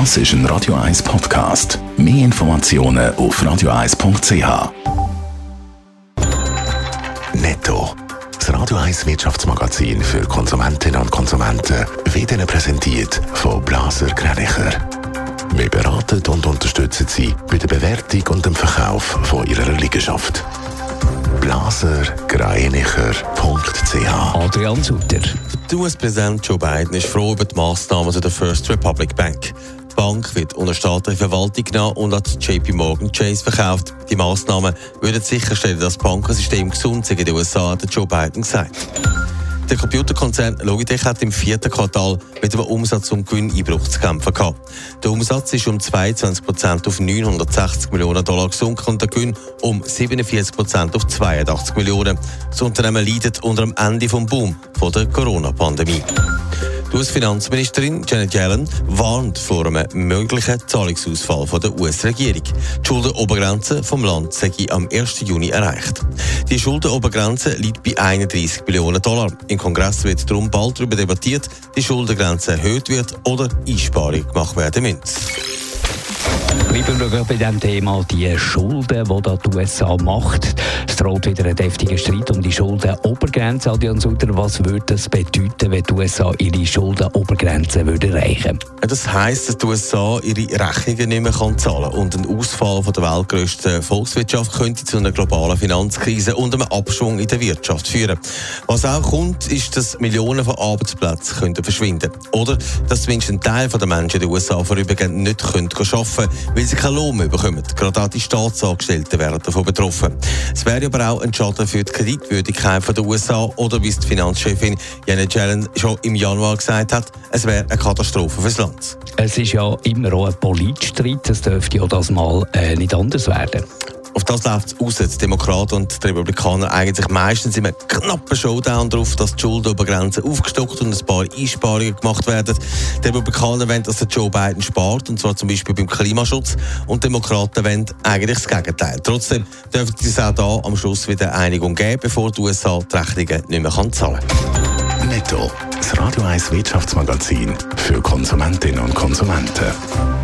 Das ist ein Radio 1 Podcast. Mehr Informationen auf radio1.ch. Netto. Das Radio 1 Wirtschaftsmagazin für Konsumentinnen und Konsumenten wird Ihnen präsentiert von Blaser Greinicher. Wir beraten und unterstützen Sie bei der Bewertung und dem Verkauf von Ihrer Liegenschaft. blasergreinicher.ch Adrian Sutter. Der US-Präsident Joe Biden ist froh über die Massnahmen der First Republic Bank. Bank wird unter staatliche Verwaltung genommen und an JP Morgan Chase verkauft. Die Massnahmen würden sicherstellen, dass das Bankensystem gesund sei in den USA, hat Joe Biden gesagt. Der Computerkonzern Logitech hat im vierten Quartal mit einem Umsatz- und Gewinneinbruch zu kämpfen gehabt. Der Umsatz ist um 22 Prozent auf 960 Millionen Dollar gesunken und der Gewinn um 47 Prozent auf 82 Millionen. Das Unternehmen leidet unter dem Ende vom Boom von der Corona-Pandemie. US-Finanzministerin Janet Yellen warnt vor einem möglichen Zahlungsausfall der US-Regierung. Die Schuldenobergrenze vom Land sei am 1. Juni erreicht. Die Schuldenobergrenze liegt bei 31 Billionen Dollar. Im Kongress wird darum bald darüber debattiert, die Schuldengrenze erhöht wird oder Einsparungen gemacht werden müssen. Bleiben bei dem Thema, die Schulden, die die USA macht. Droht wieder ein deftiger Streit um die Schuldenobergrenze. Adrian Sutter, was würde das bedeuten, wenn die USA ihre Schuldenobergrenze würde erreichen Das heisst, dass die USA ihre Rechnungen nicht mehr kann zahlen kann. Und ein Ausfall von der weltgrößten Volkswirtschaft könnte zu einer globalen Finanzkrise und einem Abschwung in der Wirtschaft führen. Was auch kommt, ist, dass Millionen von Arbeitsplätzen könnten verschwinden Oder dass zumindest ein Teil der Menschen in den USA vorübergehend nicht können arbeiten können, weil sie keinen Lohn mehr bekommen. Gerade auch die Staatsangestellten wären davon betroffen. Es wäre aber auch ein Schaden für die Kreditwürdigkeit der USA oder wie es die Finanzchefin Janet Yellen schon im Januar gesagt hat, es wäre eine Katastrophe fürs Land. Es ist ja immer auch ein Politstreit, es dürfte ja das mal äh, nicht anders werden. Auf das läuft es aus. Die Demokraten und die Republikaner eigentlich meistens in einem knappen Showdown darauf, dass die Schuldenobergrenze aufgestockt und ein paar Einsparungen gemacht werden. Die Republikaner wollen, dass der Joe Biden spart, und zwar zum Beispiel beim Klimaschutz. Und die Demokraten wollen eigentlich das Gegenteil. Trotzdem dürfte es auch da am Schluss wieder Einigung geben, bevor die USA die Rechnungen nicht mehr zahlen kann. Netto. Das Radio 1 Wirtschaftsmagazin für Konsumentinnen und Konsumenten.